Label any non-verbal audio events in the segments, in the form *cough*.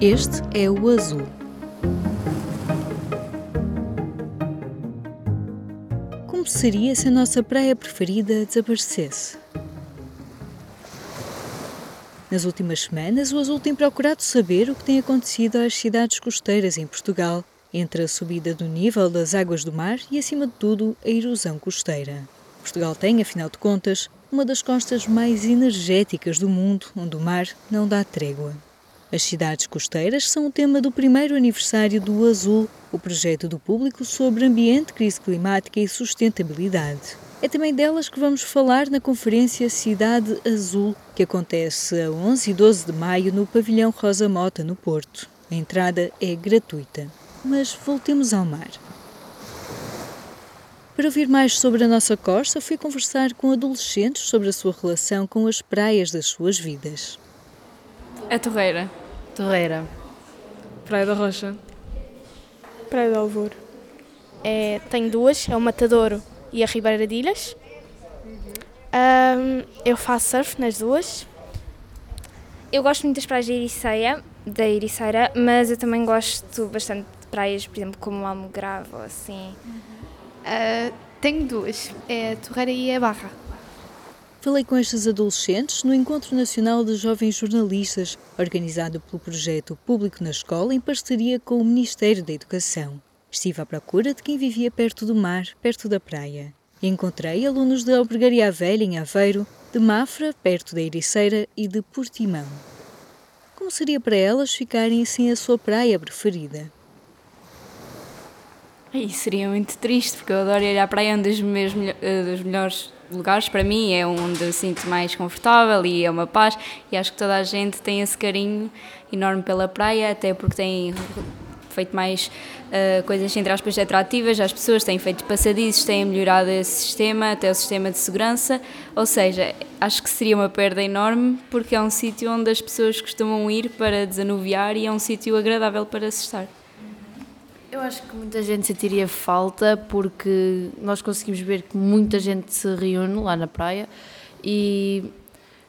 Este é o azul. Como seria se a nossa praia preferida desaparecesse? Nas últimas semanas, o Azul tem procurado saber o que tem acontecido às cidades costeiras em Portugal, entre a subida do nível das águas do mar e, acima de tudo, a erosão costeira. Portugal tem, afinal de contas, uma das costas mais energéticas do mundo, onde o mar não dá trégua. As cidades costeiras são o tema do primeiro aniversário do Azul, o projeto do público sobre ambiente, crise climática e sustentabilidade. É também delas que vamos falar na conferência Cidade Azul, que acontece a 11 e 12 de maio no Pavilhão Rosa Mota, no Porto. A entrada é gratuita. Mas voltemos ao mar. Para ouvir mais sobre a nossa costa, fui conversar com adolescentes sobre a sua relação com as praias das suas vidas. A Torreira. Torreira. Praia da Rocha. Praia do Alvor. É, tenho duas, é o Matadouro e a Ribeira de Ilhas. Um, eu faço surf nas duas. Eu gosto muito das praias da Ericeira, da Ericeira, mas eu também gosto bastante de praias, por exemplo, como o Almograve ou assim. Uh, tenho duas, é a Torreira e a Barra. Falei com estes adolescentes no Encontro Nacional de Jovens Jornalistas, organizado pelo projeto Público na Escola em parceria com o Ministério da Educação. Estive à procura de quem vivia perto do mar, perto da praia. Encontrei alunos de Albergaria Velha, em Aveiro, de Mafra, perto da Ericeira, e de Portimão. Como seria para elas ficarem sem a sua praia preferida? Aí seria muito triste, porque eu adoro ir à praia, um dos, meus, dos melhores lugares para mim, é onde eu sinto mais confortável e é uma paz. E acho que toda a gente tem esse carinho enorme pela praia, até porque tem feito mais uh, coisas, entre aspas, atrativas às pessoas, têm feito passadizos, têm melhorado esse sistema, até o sistema de segurança. Ou seja, acho que seria uma perda enorme, porque é um sítio onde as pessoas costumam ir para desanuviar e é um sítio agradável para se estar. Acho que muita gente sentiria falta porque nós conseguimos ver que muita gente se reúne lá na praia e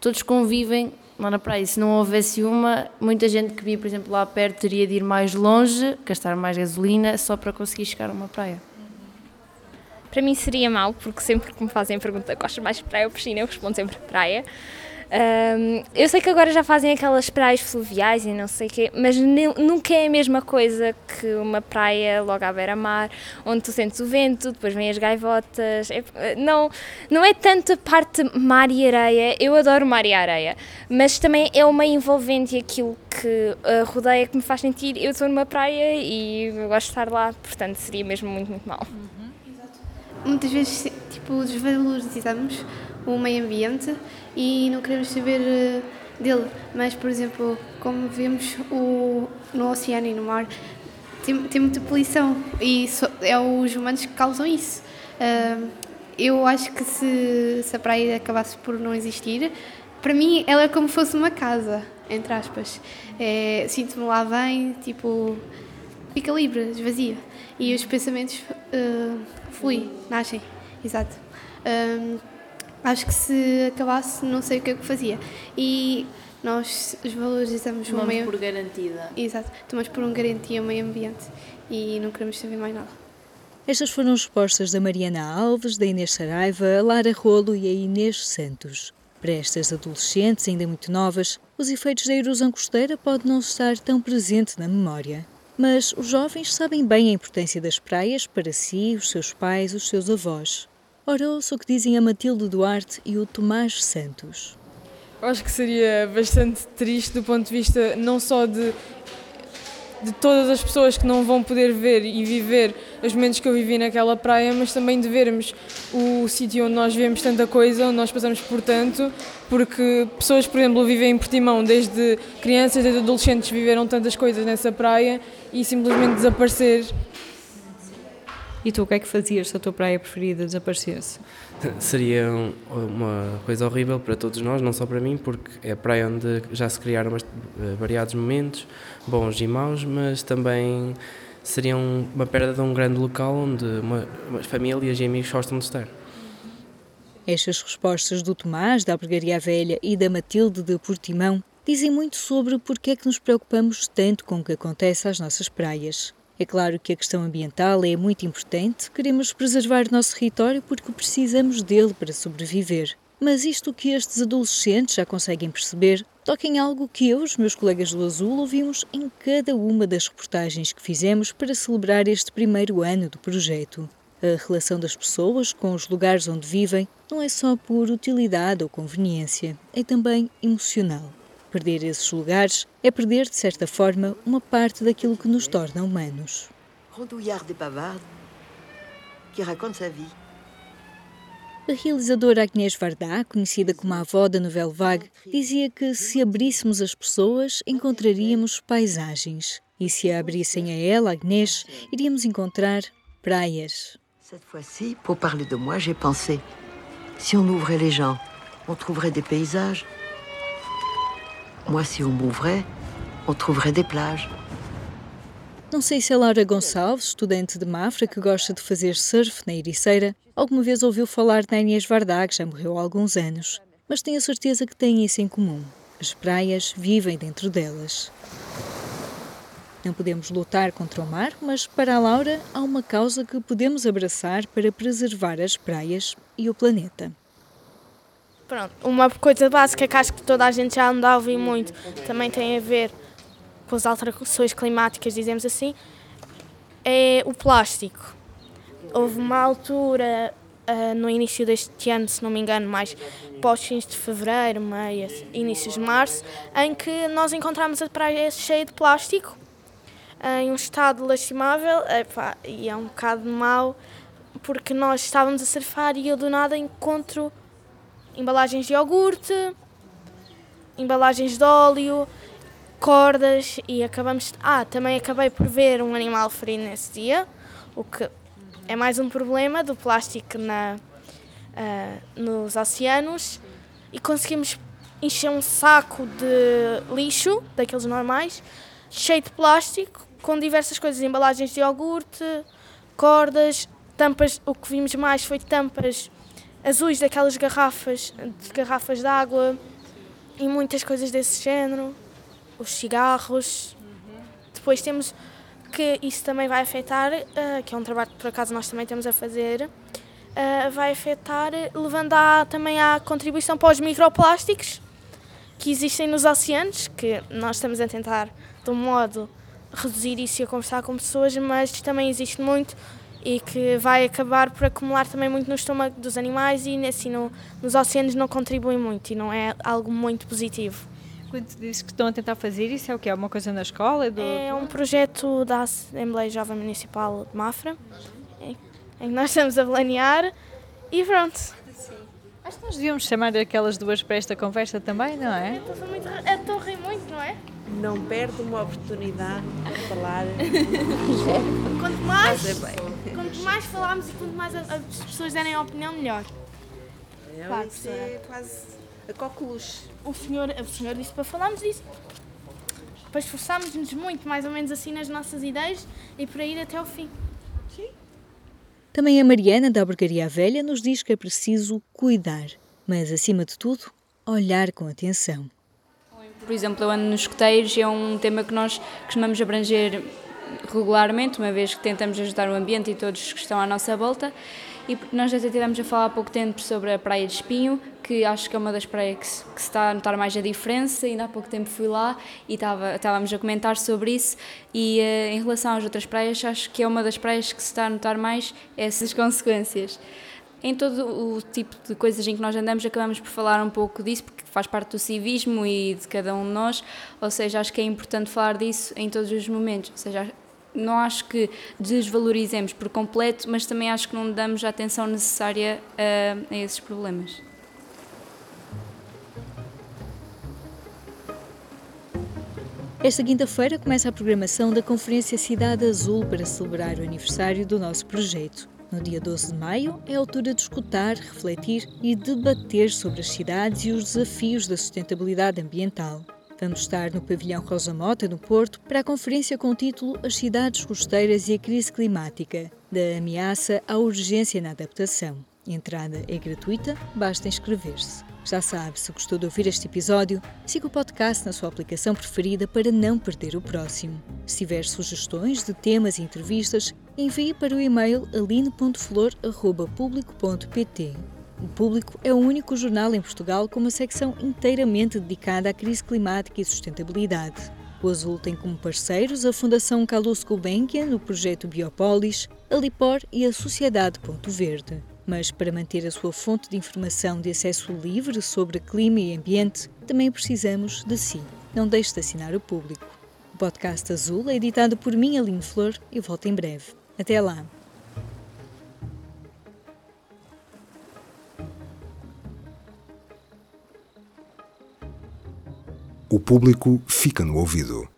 todos convivem lá na praia. Se não houvesse uma, muita gente que via, por exemplo, lá perto teria de ir mais longe, gastar mais gasolina só para conseguir chegar a uma praia. Para mim seria mau, porque sempre que me fazem pergunta gostas mais de praia ou piscina, eu respondo sempre praia. Um, eu sei que agora já fazem aquelas praias fluviais e não sei o quê, mas nunca é a mesma coisa que uma praia logo à beira-mar, onde tu sentes o vento, depois vêm as gaivotas. É, não, não é tanto a parte mar e areia, eu adoro mar e areia, mas também é uma envolvente aquilo que a rodeia que me faz sentir. Eu estou numa praia e eu gosto de estar lá, portanto seria mesmo muito, muito mal. Uhum. Muitas vezes, tipo, desvalorizamos o meio ambiente e não queremos saber uh, dele. Mas, por exemplo, como vemos o, no oceano e no mar, tem, tem muita poluição e so, é os humanos que causam isso. Uh, eu acho que se, se a praia acabasse por não existir, para mim ela é como se fosse uma casa, entre aspas. É, Sinto-me lá bem, tipo, fica livre, esvazia. E os pensamentos uh, fluem, nascem, exato. Um, acho que se acabasse, não sei o que é que fazia. E nós valorizamos tomamos o meio... por garantida. Exato, tomamos por um garantia o meio ambiente e não queremos saber mais nada. Estas foram as respostas da Mariana Alves, da Inês Saraiva, a Lara Rolo e a Inês Santos. Para estas adolescentes ainda muito novas, os efeitos da erosão costeira podem não estar tão presente na memória. Mas os jovens sabem bem a importância das praias para si, os seus pais, os seus avós. Ora, ouça o que dizem a Matilde Duarte e o Tomás Santos. Eu acho que seria bastante triste do ponto de vista não só de, de todas as pessoas que não vão poder ver e viver os momentos que eu vivi naquela praia, mas também de vermos o sítio onde nós vemos tanta coisa, onde nós passamos por tanto, porque pessoas, por exemplo, vivem em Portimão, desde crianças, desde adolescentes, viveram tantas coisas nessa praia e simplesmente desaparecer e tu, o que é que fazias se a tua praia preferida desaparecesse? Seria uma coisa horrível para todos nós, não só para mim, porque é a praia onde já se criaram eh, variados momentos, bons e maus, mas também seria uma perda de um grande local onde uma, famílias e amigos gostam de estar. Estas respostas do Tomás, da Albergaria Velha e da Matilde de Portimão dizem muito sobre porque é que nos preocupamos tanto com o que acontece às nossas praias. É claro que a questão ambiental é muito importante, queremos preservar o nosso território porque precisamos dele para sobreviver. Mas isto que estes adolescentes já conseguem perceber toca em algo que eu e os meus colegas do Azul ouvimos em cada uma das reportagens que fizemos para celebrar este primeiro ano do projeto. A relação das pessoas com os lugares onde vivem não é só por utilidade ou conveniência, é também emocional. Perder esses lugares é perder, de certa forma, uma parte daquilo que nos torna humanos. Rondouillard et Pavard, qui raconte sa vie. A realizadora Agnès Varda, conhecida como a avó da novela Vague, dizia que se abríssemos as pessoas, encontraríamos paisagens. E se a abrissem a ela, Agnès, iríamos encontrar praias. Cette fois-ci, pour parler de moi, j'ai pensé, si on ouvrait les gens, on trouverait des paysages, moi, si on m'ouvrait, on trouverait des plages. Não sei se a Laura Gonçalves, estudante de Mafra que gosta de fazer surf na Ericeira, alguma vez ouviu falar de Inês Vardá, que já morreu há alguns anos, mas tenho a certeza que têm isso em comum. As praias vivem dentro delas. Não podemos lutar contra o mar, mas para a Laura há uma causa que podemos abraçar para preservar as praias e o planeta. Pronto, uma coisa básica que acho que toda a gente já anda a ouvir muito também tem a ver com as alterações climáticas, dizemos assim, é o plástico. Houve uma altura uh, no início deste ano, se não me engano, mais pós fins de fevereiro, meia, inícios de março, em que nós encontramos a praia cheia de plástico, em um estado lastimável, epá, e é um bocado mau, porque nós estávamos a surfar e eu do nada encontro embalagens de iogurte, embalagens de óleo, cordas e acabamos. Ah, também acabei por ver um animal ferido nesse dia, o que é mais um problema do plástico na, uh, nos oceanos e conseguimos encher um saco de lixo, daqueles normais, cheio de plástico, com diversas coisas, embalagens de iogurte, cordas, tampas, o que vimos mais foi tampas azuis daquelas garrafas, de garrafas de água e muitas coisas desse género, os cigarros. Depois temos que isso também vai afetar, uh, que é um trabalho que por acaso nós também temos a fazer, uh, vai afetar, levando também à contribuição para os microplásticos que existem nos oceanos, que nós estamos a tentar, de um modo, reduzir isso e a conversar com pessoas, mas também existe muito e que vai acabar por acumular também muito no estômago dos animais e assim no, nos oceanos não contribui muito e não é algo muito positivo. Quando disse que estão a tentar fazer isso, é o que? É uma coisa na escola? Do... É um projeto da Assembleia Jovem Municipal de Mafra, em que nós estamos a planear e pronto. Sim. Acho que nós devíamos chamar aquelas duas para esta conversa também, não é? Estou a rir muito, não é? Não perde uma oportunidade de falar. *laughs* quanto mais, quanto mais falarmos e quanto mais as pessoas derem a opinião, melhor. É, claro, isso é quase a coqueluche. O senhor, o senhor disse para falarmos disso. Depois esforçámos-nos muito, mais ou menos assim, nas nossas ideias e para ir até ao fim. Sim. Também a Mariana, da Albergaria Velha, nos diz que é preciso cuidar, mas, acima de tudo, olhar com atenção. Por exemplo, o ano nos escoteiros é um tema que nós costumamos abranger regularmente, uma vez que tentamos ajudar o ambiente e todos que estão à nossa volta. E nós até estivemos a falar há pouco tempo sobre a Praia de Espinho, que acho que é uma das praias que se, que se está a notar mais a diferença. Ainda há pouco tempo fui lá e estava, estávamos a comentar sobre isso. E uh, em relação às outras praias, acho que é uma das praias que se está a notar mais essas *laughs* consequências em todo o tipo de coisas em que nós andamos, acabamos por falar um pouco disso, porque faz parte do civismo e de cada um de nós, ou seja, acho que é importante falar disso em todos os momentos, ou seja, não acho que desvalorizemos por completo, mas também acho que não damos a atenção necessária a, a esses problemas. Esta quinta-feira começa a programação da Conferência Cidade Azul para celebrar o aniversário do nosso projeto. No dia 12 de maio, é a altura de escutar, refletir e debater sobre as cidades e os desafios da sustentabilidade ambiental. Vamos estar no Pavilhão Rosa Mota, no Porto, para a conferência com o título As Cidades Costeiras e a Crise Climática, da ameaça à urgência na adaptação. A entrada é gratuita, basta inscrever-se. Já sabe, se gostou de ouvir este episódio, siga o podcast na sua aplicação preferida para não perder o próximo. Se tiver sugestões de temas e entrevistas, envie para o e-mail aline.flor.público.pt. O Público é o único jornal em Portugal com uma secção inteiramente dedicada à crise climática e sustentabilidade. O Azul tem como parceiros a Fundação Carlos Gulbenkian no projeto Biopolis, a Lipor e a Sociedade Ponto Verde. Mas para manter a sua fonte de informação de acesso livre sobre clima e ambiente, também precisamos de si. Não deixe de assinar o público. O podcast Azul é editado por mim, Aline Flor, e volto em breve. Até lá! O público fica no ouvido.